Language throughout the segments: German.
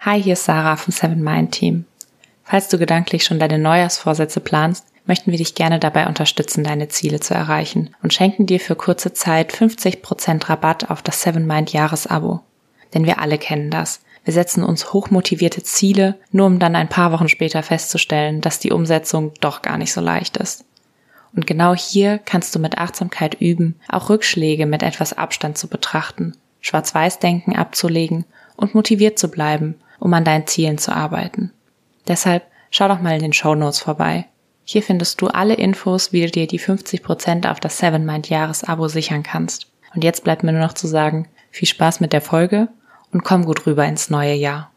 Hi, hier ist Sarah vom Seven Mind Team. Falls du gedanklich schon deine Neujahrsvorsätze planst, möchten wir dich gerne dabei unterstützen, deine Ziele zu erreichen und schenken dir für kurze Zeit 50% Rabatt auf das Seven Mind Jahresabo. Denn wir alle kennen das. Wir setzen uns hochmotivierte Ziele, nur um dann ein paar Wochen später festzustellen, dass die Umsetzung doch gar nicht so leicht ist. Und genau hier kannst du mit Achtsamkeit üben, auch Rückschläge mit etwas Abstand zu betrachten, Schwarz-Weiß-Denken abzulegen und motiviert zu bleiben um an deinen Zielen zu arbeiten. Deshalb schau doch mal in den Show Notes vorbei. Hier findest du alle Infos, wie du dir die 50% auf das Seven Mind Jahresabo sichern kannst. Und jetzt bleibt mir nur noch zu sagen, viel Spaß mit der Folge und komm gut rüber ins neue Jahr.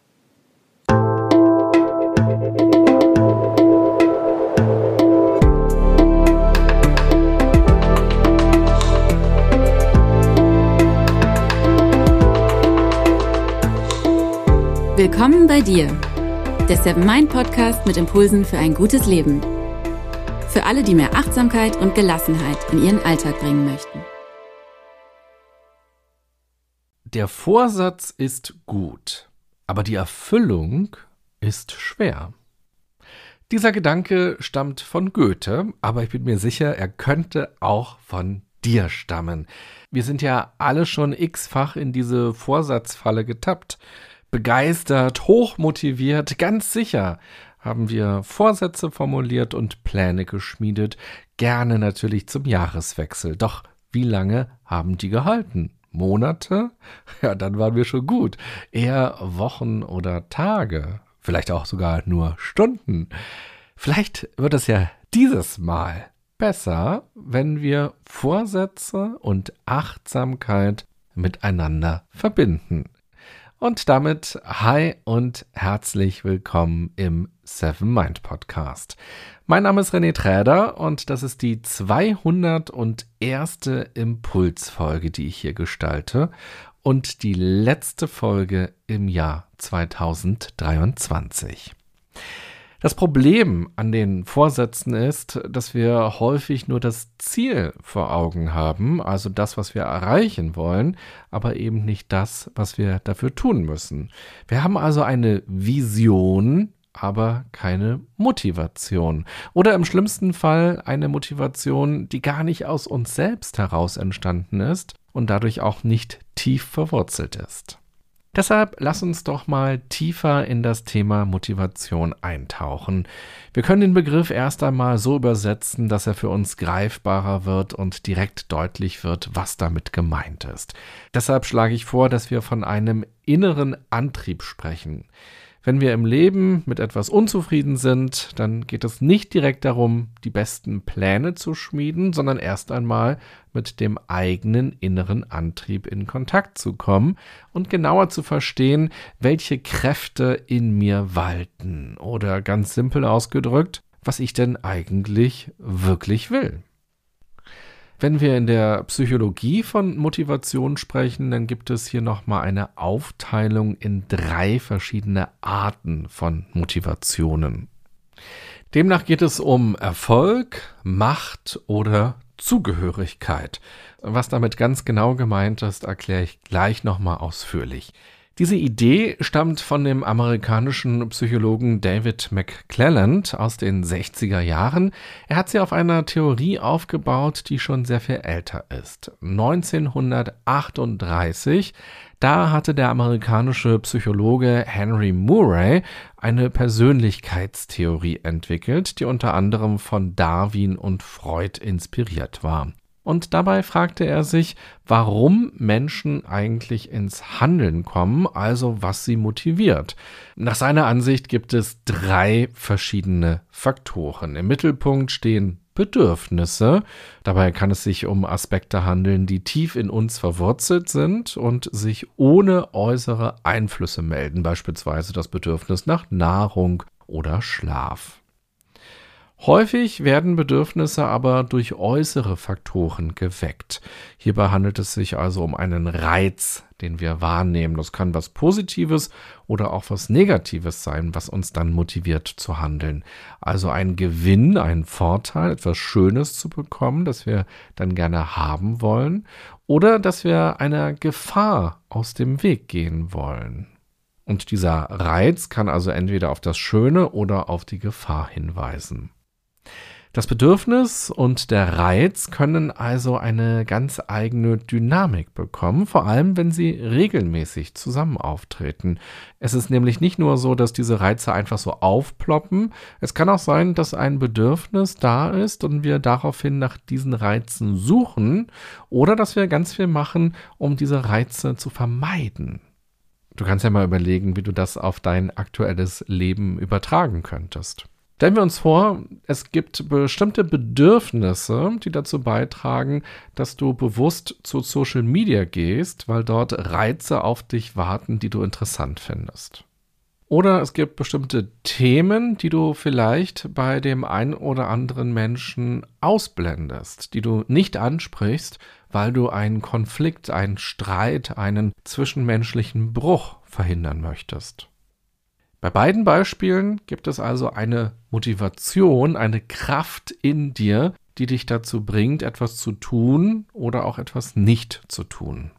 Willkommen bei dir, der Seven Mind Podcast mit Impulsen für ein gutes Leben. Für alle, die mehr Achtsamkeit und Gelassenheit in ihren Alltag bringen möchten. Der Vorsatz ist gut, aber die Erfüllung ist schwer. Dieser Gedanke stammt von Goethe, aber ich bin mir sicher, er könnte auch von dir stammen. Wir sind ja alle schon x-fach in diese Vorsatzfalle getappt begeistert, hochmotiviert, ganz sicher haben wir Vorsätze formuliert und Pläne geschmiedet, gerne natürlich zum Jahreswechsel. Doch wie lange haben die gehalten? Monate? Ja, dann waren wir schon gut. Eher Wochen oder Tage. Vielleicht auch sogar nur Stunden. Vielleicht wird es ja dieses Mal besser, wenn wir Vorsätze und Achtsamkeit miteinander verbinden. Und damit hi und herzlich willkommen im Seven Mind Podcast. Mein Name ist René Träder und das ist die 201. Impulsfolge, die ich hier gestalte und die letzte Folge im Jahr 2023. Das Problem an den Vorsätzen ist, dass wir häufig nur das Ziel vor Augen haben, also das, was wir erreichen wollen, aber eben nicht das, was wir dafür tun müssen. Wir haben also eine Vision, aber keine Motivation. Oder im schlimmsten Fall eine Motivation, die gar nicht aus uns selbst heraus entstanden ist und dadurch auch nicht tief verwurzelt ist. Deshalb lass uns doch mal tiefer in das Thema Motivation eintauchen. Wir können den Begriff erst einmal so übersetzen, dass er für uns greifbarer wird und direkt deutlich wird, was damit gemeint ist. Deshalb schlage ich vor, dass wir von einem inneren Antrieb sprechen. Wenn wir im Leben mit etwas unzufrieden sind, dann geht es nicht direkt darum, die besten Pläne zu schmieden, sondern erst einmal mit dem eigenen inneren Antrieb in Kontakt zu kommen und genauer zu verstehen, welche Kräfte in mir walten oder ganz simpel ausgedrückt, was ich denn eigentlich wirklich will. Wenn wir in der Psychologie von Motivation sprechen, dann gibt es hier nochmal eine Aufteilung in drei verschiedene Arten von Motivationen. Demnach geht es um Erfolg, Macht oder Zugehörigkeit. Was damit ganz genau gemeint ist, erkläre ich gleich nochmal ausführlich. Diese Idee stammt von dem amerikanischen Psychologen David McClelland aus den 60er Jahren. Er hat sie auf einer Theorie aufgebaut, die schon sehr viel älter ist. 1938, da hatte der amerikanische Psychologe Henry Murray eine Persönlichkeitstheorie entwickelt, die unter anderem von Darwin und Freud inspiriert war. Und dabei fragte er sich, warum Menschen eigentlich ins Handeln kommen, also was sie motiviert. Nach seiner Ansicht gibt es drei verschiedene Faktoren. Im Mittelpunkt stehen Bedürfnisse. Dabei kann es sich um Aspekte handeln, die tief in uns verwurzelt sind und sich ohne äußere Einflüsse melden, beispielsweise das Bedürfnis nach Nahrung oder Schlaf. Häufig werden Bedürfnisse aber durch äußere Faktoren geweckt. Hierbei handelt es sich also um einen Reiz, den wir wahrnehmen. Das kann was Positives oder auch was Negatives sein, was uns dann motiviert zu handeln. Also ein Gewinn, ein Vorteil, etwas Schönes zu bekommen, das wir dann gerne haben wollen, oder dass wir einer Gefahr aus dem Weg gehen wollen. Und dieser Reiz kann also entweder auf das Schöne oder auf die Gefahr hinweisen. Das Bedürfnis und der Reiz können also eine ganz eigene Dynamik bekommen, vor allem wenn sie regelmäßig zusammen auftreten. Es ist nämlich nicht nur so, dass diese Reize einfach so aufploppen, es kann auch sein, dass ein Bedürfnis da ist und wir daraufhin nach diesen Reizen suchen oder dass wir ganz viel machen, um diese Reize zu vermeiden. Du kannst ja mal überlegen, wie du das auf dein aktuelles Leben übertragen könntest. Stellen wir uns vor, es gibt bestimmte Bedürfnisse, die dazu beitragen, dass du bewusst zu Social Media gehst, weil dort Reize auf dich warten, die du interessant findest. Oder es gibt bestimmte Themen, die du vielleicht bei dem einen oder anderen Menschen ausblendest, die du nicht ansprichst, weil du einen Konflikt, einen Streit, einen zwischenmenschlichen Bruch verhindern möchtest. Bei beiden Beispielen gibt es also eine Motivation, eine Kraft in dir, die dich dazu bringt, etwas zu tun oder auch etwas nicht zu tun.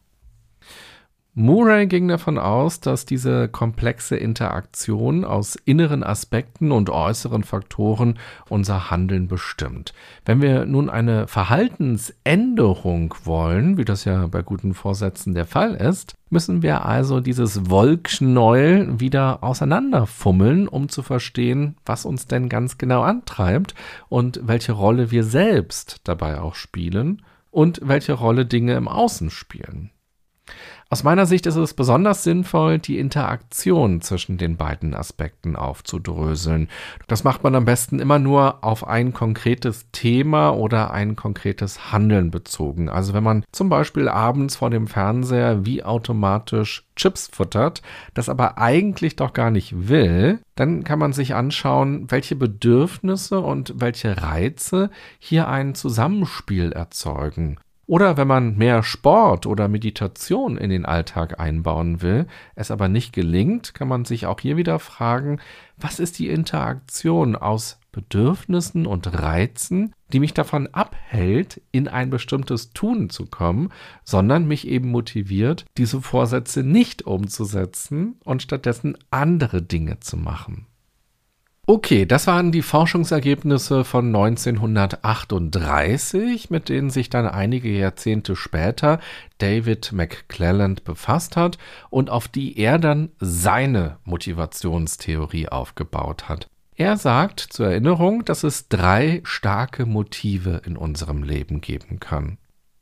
Murray ging davon aus, dass diese komplexe Interaktion aus inneren Aspekten und äußeren Faktoren unser Handeln bestimmt. Wenn wir nun eine Verhaltensänderung wollen, wie das ja bei guten Vorsätzen der Fall ist, müssen wir also dieses Wollknäuel wieder auseinanderfummeln, um zu verstehen, was uns denn ganz genau antreibt und welche Rolle wir selbst dabei auch spielen und welche Rolle Dinge im Außen spielen. Aus meiner Sicht ist es besonders sinnvoll, die Interaktion zwischen den beiden Aspekten aufzudröseln. Das macht man am besten immer nur auf ein konkretes Thema oder ein konkretes Handeln bezogen. Also wenn man zum Beispiel abends vor dem Fernseher wie automatisch Chips futtert, das aber eigentlich doch gar nicht will, dann kann man sich anschauen, welche Bedürfnisse und welche Reize hier ein Zusammenspiel erzeugen. Oder wenn man mehr Sport oder Meditation in den Alltag einbauen will, es aber nicht gelingt, kann man sich auch hier wieder fragen, was ist die Interaktion aus Bedürfnissen und Reizen, die mich davon abhält, in ein bestimmtes Tun zu kommen, sondern mich eben motiviert, diese Vorsätze nicht umzusetzen und stattdessen andere Dinge zu machen. Okay, das waren die Forschungsergebnisse von 1938, mit denen sich dann einige Jahrzehnte später David McClelland befasst hat und auf die er dann seine Motivationstheorie aufgebaut hat. Er sagt zur Erinnerung, dass es drei starke Motive in unserem Leben geben kann.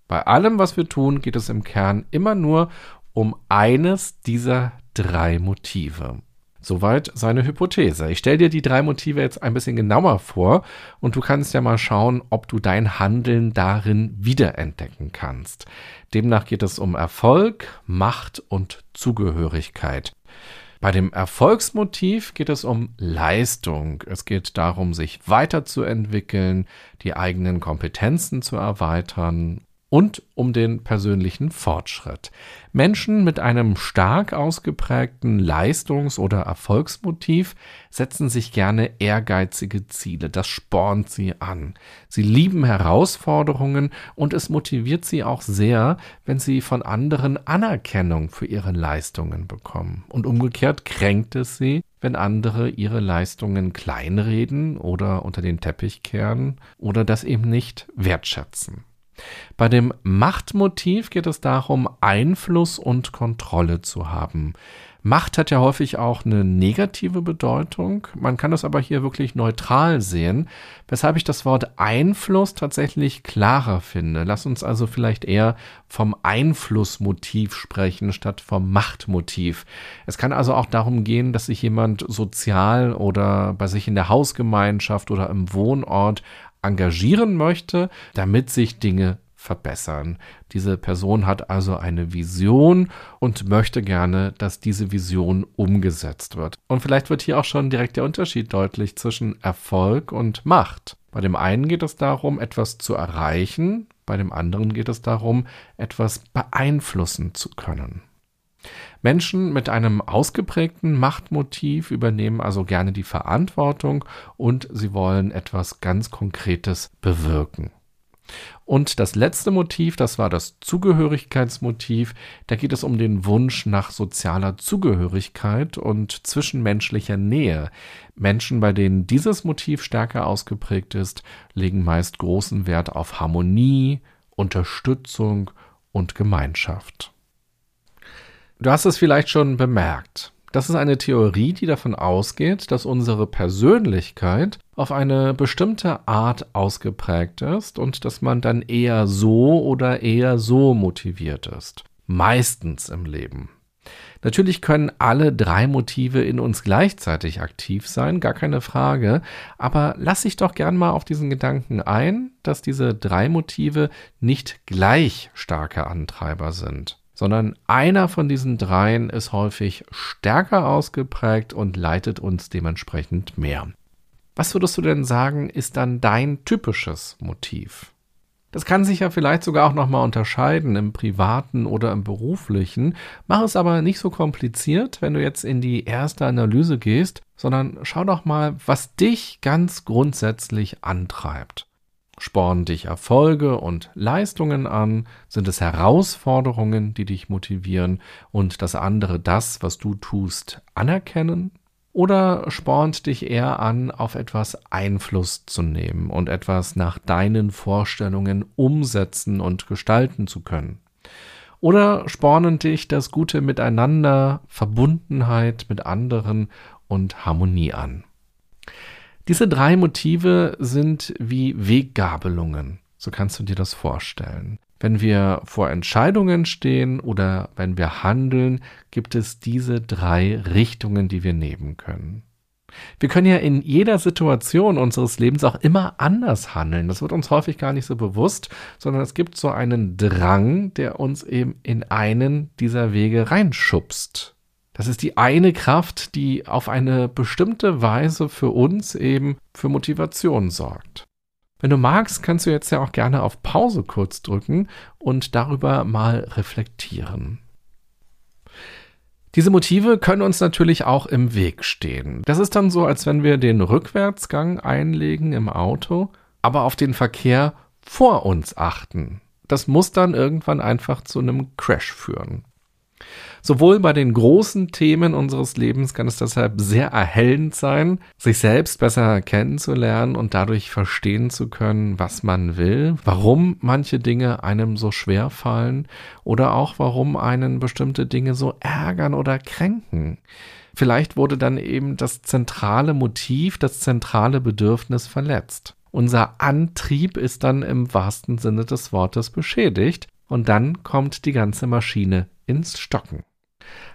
Bei allem, was wir tun, geht es im Kern immer nur um eines dieser drei Motive. Soweit seine Hypothese. Ich stelle dir die drei Motive jetzt ein bisschen genauer vor und du kannst ja mal schauen, ob du dein Handeln darin wiederentdecken kannst. Demnach geht es um Erfolg, Macht und Zugehörigkeit. Bei dem Erfolgsmotiv geht es um Leistung. Es geht darum, sich weiterzuentwickeln, die eigenen Kompetenzen zu erweitern und um den persönlichen Fortschritt. Menschen mit einem stark ausgeprägten Leistungs- oder Erfolgsmotiv setzen sich gerne ehrgeizige Ziele. Das spornt sie an. Sie lieben Herausforderungen und es motiviert sie auch sehr, wenn sie von anderen Anerkennung für ihre Leistungen bekommen. Und umgekehrt kränkt es sie, wenn andere ihre Leistungen kleinreden oder unter den Teppich kehren oder das eben nicht wertschätzen. Bei dem Machtmotiv geht es darum, Einfluss und Kontrolle zu haben. Macht hat ja häufig auch eine negative Bedeutung. Man kann das aber hier wirklich neutral sehen, weshalb ich das Wort Einfluss tatsächlich klarer finde. Lass uns also vielleicht eher vom Einflussmotiv sprechen statt vom Machtmotiv. Es kann also auch darum gehen, dass sich jemand sozial oder bei sich in der Hausgemeinschaft oder im Wohnort engagieren möchte, damit sich Dinge verbessern. Diese Person hat also eine Vision und möchte gerne, dass diese Vision umgesetzt wird. Und vielleicht wird hier auch schon direkt der Unterschied deutlich zwischen Erfolg und Macht. Bei dem einen geht es darum, etwas zu erreichen, bei dem anderen geht es darum, etwas beeinflussen zu können. Menschen mit einem ausgeprägten Machtmotiv übernehmen also gerne die Verantwortung und sie wollen etwas ganz Konkretes bewirken. Und das letzte Motiv, das war das Zugehörigkeitsmotiv. Da geht es um den Wunsch nach sozialer Zugehörigkeit und zwischenmenschlicher Nähe. Menschen, bei denen dieses Motiv stärker ausgeprägt ist, legen meist großen Wert auf Harmonie, Unterstützung und Gemeinschaft. Du hast es vielleicht schon bemerkt. Das ist eine Theorie, die davon ausgeht, dass unsere Persönlichkeit auf eine bestimmte Art ausgeprägt ist und dass man dann eher so oder eher so motiviert ist. Meistens im Leben. Natürlich können alle drei Motive in uns gleichzeitig aktiv sein, gar keine Frage, aber lass dich doch gern mal auf diesen Gedanken ein, dass diese drei Motive nicht gleich starke Antreiber sind sondern einer von diesen dreien ist häufig stärker ausgeprägt und leitet uns dementsprechend mehr. Was würdest du denn sagen, ist dann dein typisches Motiv? Das kann sich ja vielleicht sogar auch nochmal unterscheiden im privaten oder im beruflichen. Mach es aber nicht so kompliziert, wenn du jetzt in die erste Analyse gehst, sondern schau doch mal, was dich ganz grundsätzlich antreibt. Spornen dich Erfolge und Leistungen an? Sind es Herausforderungen, die dich motivieren und das andere das, was du tust, anerkennen? Oder spornt dich eher an, auf etwas Einfluss zu nehmen und etwas nach deinen Vorstellungen umsetzen und gestalten zu können? Oder spornen dich das gute Miteinander, Verbundenheit mit anderen und Harmonie an? Diese drei Motive sind wie Weggabelungen. So kannst du dir das vorstellen. Wenn wir vor Entscheidungen stehen oder wenn wir handeln, gibt es diese drei Richtungen, die wir nehmen können. Wir können ja in jeder Situation unseres Lebens auch immer anders handeln. Das wird uns häufig gar nicht so bewusst, sondern es gibt so einen Drang, der uns eben in einen dieser Wege reinschubst. Das ist die eine Kraft, die auf eine bestimmte Weise für uns eben für Motivation sorgt. Wenn du magst, kannst du jetzt ja auch gerne auf Pause kurz drücken und darüber mal reflektieren. Diese Motive können uns natürlich auch im Weg stehen. Das ist dann so, als wenn wir den Rückwärtsgang einlegen im Auto, aber auf den Verkehr vor uns achten. Das muss dann irgendwann einfach zu einem Crash führen. Sowohl bei den großen Themen unseres Lebens kann es deshalb sehr erhellend sein, sich selbst besser kennenzulernen und dadurch verstehen zu können, was man will, warum manche Dinge einem so schwer fallen oder auch warum einen bestimmte Dinge so ärgern oder kränken. Vielleicht wurde dann eben das zentrale Motiv, das zentrale Bedürfnis verletzt. Unser Antrieb ist dann im wahrsten Sinne des Wortes beschädigt und dann kommt die ganze Maschine ins Stocken.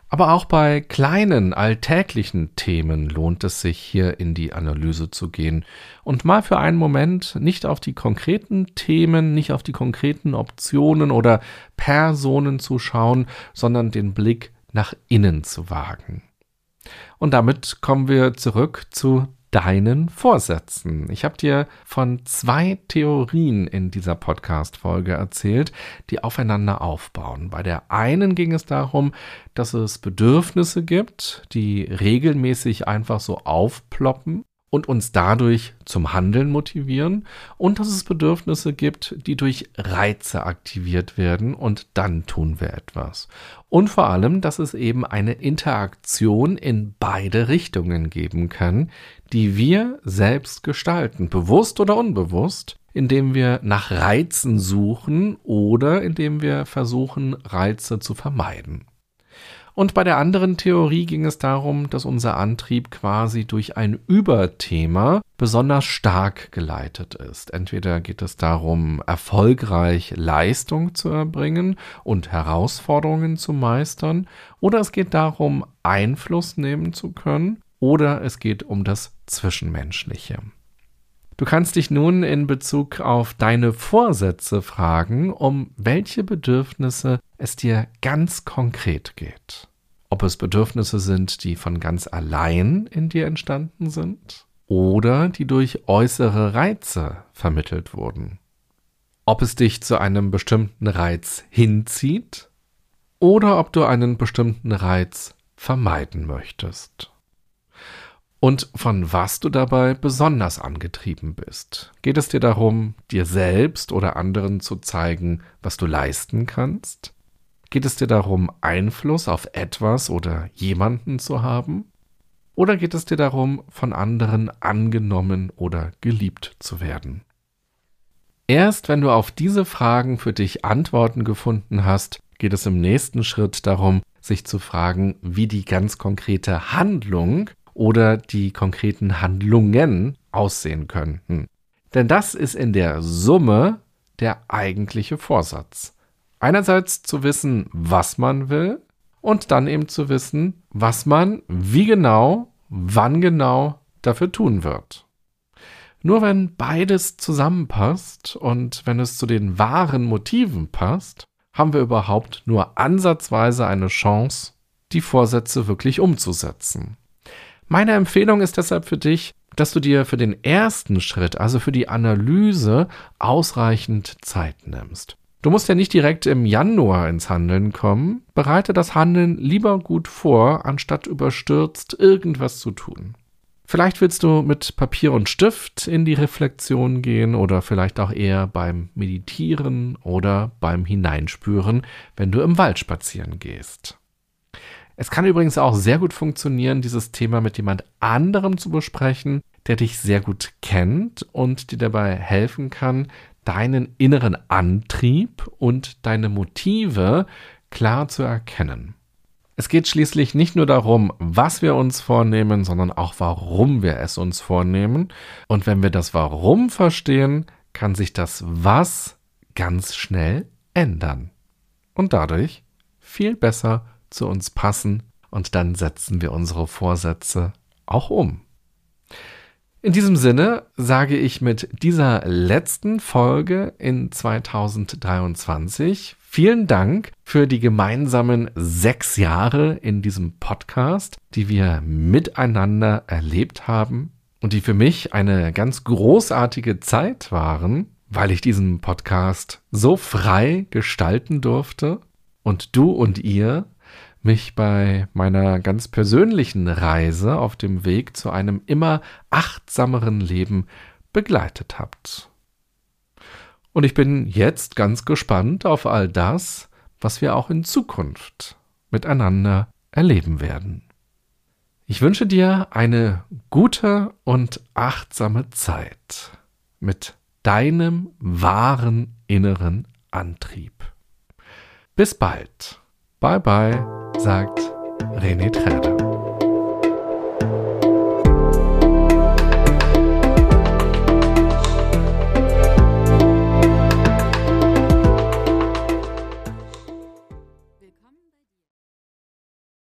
Aber auch bei kleinen, alltäglichen Themen lohnt es sich, hier in die Analyse zu gehen und mal für einen Moment nicht auf die konkreten Themen, nicht auf die konkreten Optionen oder Personen zu schauen, sondern den Blick nach innen zu wagen. Und damit kommen wir zurück zu deinen Vorsätzen. Ich habe dir von zwei Theorien in dieser Podcast-Folge erzählt, die aufeinander aufbauen. Bei der einen ging es darum, dass es Bedürfnisse gibt, die regelmäßig einfach so aufploppen und uns dadurch zum Handeln motivieren und dass es Bedürfnisse gibt, die durch Reize aktiviert werden und dann tun wir etwas. Und vor allem, dass es eben eine Interaktion in beide Richtungen geben kann, die wir selbst gestalten, bewusst oder unbewusst, indem wir nach Reizen suchen oder indem wir versuchen, Reize zu vermeiden. Und bei der anderen Theorie ging es darum, dass unser Antrieb quasi durch ein Überthema besonders stark geleitet ist. Entweder geht es darum, erfolgreich Leistung zu erbringen und Herausforderungen zu meistern, oder es geht darum, Einfluss nehmen zu können, oder es geht um das Zwischenmenschliche. Du kannst dich nun in Bezug auf deine Vorsätze fragen, um welche Bedürfnisse es dir ganz konkret geht. Ob es Bedürfnisse sind, die von ganz allein in dir entstanden sind oder die durch äußere Reize vermittelt wurden. Ob es dich zu einem bestimmten Reiz hinzieht oder ob du einen bestimmten Reiz vermeiden möchtest. Und von was du dabei besonders angetrieben bist. Geht es dir darum, dir selbst oder anderen zu zeigen, was du leisten kannst? Geht es dir darum, Einfluss auf etwas oder jemanden zu haben? Oder geht es dir darum, von anderen angenommen oder geliebt zu werden? Erst wenn du auf diese Fragen für dich Antworten gefunden hast, geht es im nächsten Schritt darum, sich zu fragen, wie die ganz konkrete Handlung oder die konkreten Handlungen aussehen könnten. Denn das ist in der Summe der eigentliche Vorsatz. Einerseits zu wissen, was man will und dann eben zu wissen, was man wie genau, wann genau dafür tun wird. Nur wenn beides zusammenpasst und wenn es zu den wahren Motiven passt, haben wir überhaupt nur ansatzweise eine Chance, die Vorsätze wirklich umzusetzen. Meine Empfehlung ist deshalb für dich, dass du dir für den ersten Schritt, also für die Analyse, ausreichend Zeit nimmst. Du musst ja nicht direkt im Januar ins Handeln kommen. Bereite das Handeln lieber gut vor, anstatt überstürzt irgendwas zu tun. Vielleicht willst du mit Papier und Stift in die Reflexion gehen oder vielleicht auch eher beim Meditieren oder beim Hineinspüren, wenn du im Wald spazieren gehst. Es kann übrigens auch sehr gut funktionieren, dieses Thema mit jemand anderem zu besprechen, der dich sehr gut kennt und dir dabei helfen kann, deinen inneren Antrieb und deine Motive klar zu erkennen. Es geht schließlich nicht nur darum, was wir uns vornehmen, sondern auch warum wir es uns vornehmen. Und wenn wir das Warum verstehen, kann sich das Was ganz schnell ändern. Und dadurch viel besser zu uns passen und dann setzen wir unsere Vorsätze auch um. In diesem Sinne sage ich mit dieser letzten Folge in 2023 vielen Dank für die gemeinsamen sechs Jahre in diesem Podcast, die wir miteinander erlebt haben und die für mich eine ganz großartige Zeit waren, weil ich diesen Podcast so frei gestalten durfte und du und ihr mich bei meiner ganz persönlichen Reise auf dem Weg zu einem immer achtsameren Leben begleitet habt. Und ich bin jetzt ganz gespannt auf all das, was wir auch in Zukunft miteinander erleben werden. Ich wünsche dir eine gute und achtsame Zeit mit deinem wahren inneren Antrieb. Bis bald. Bye bye sagt René Träder.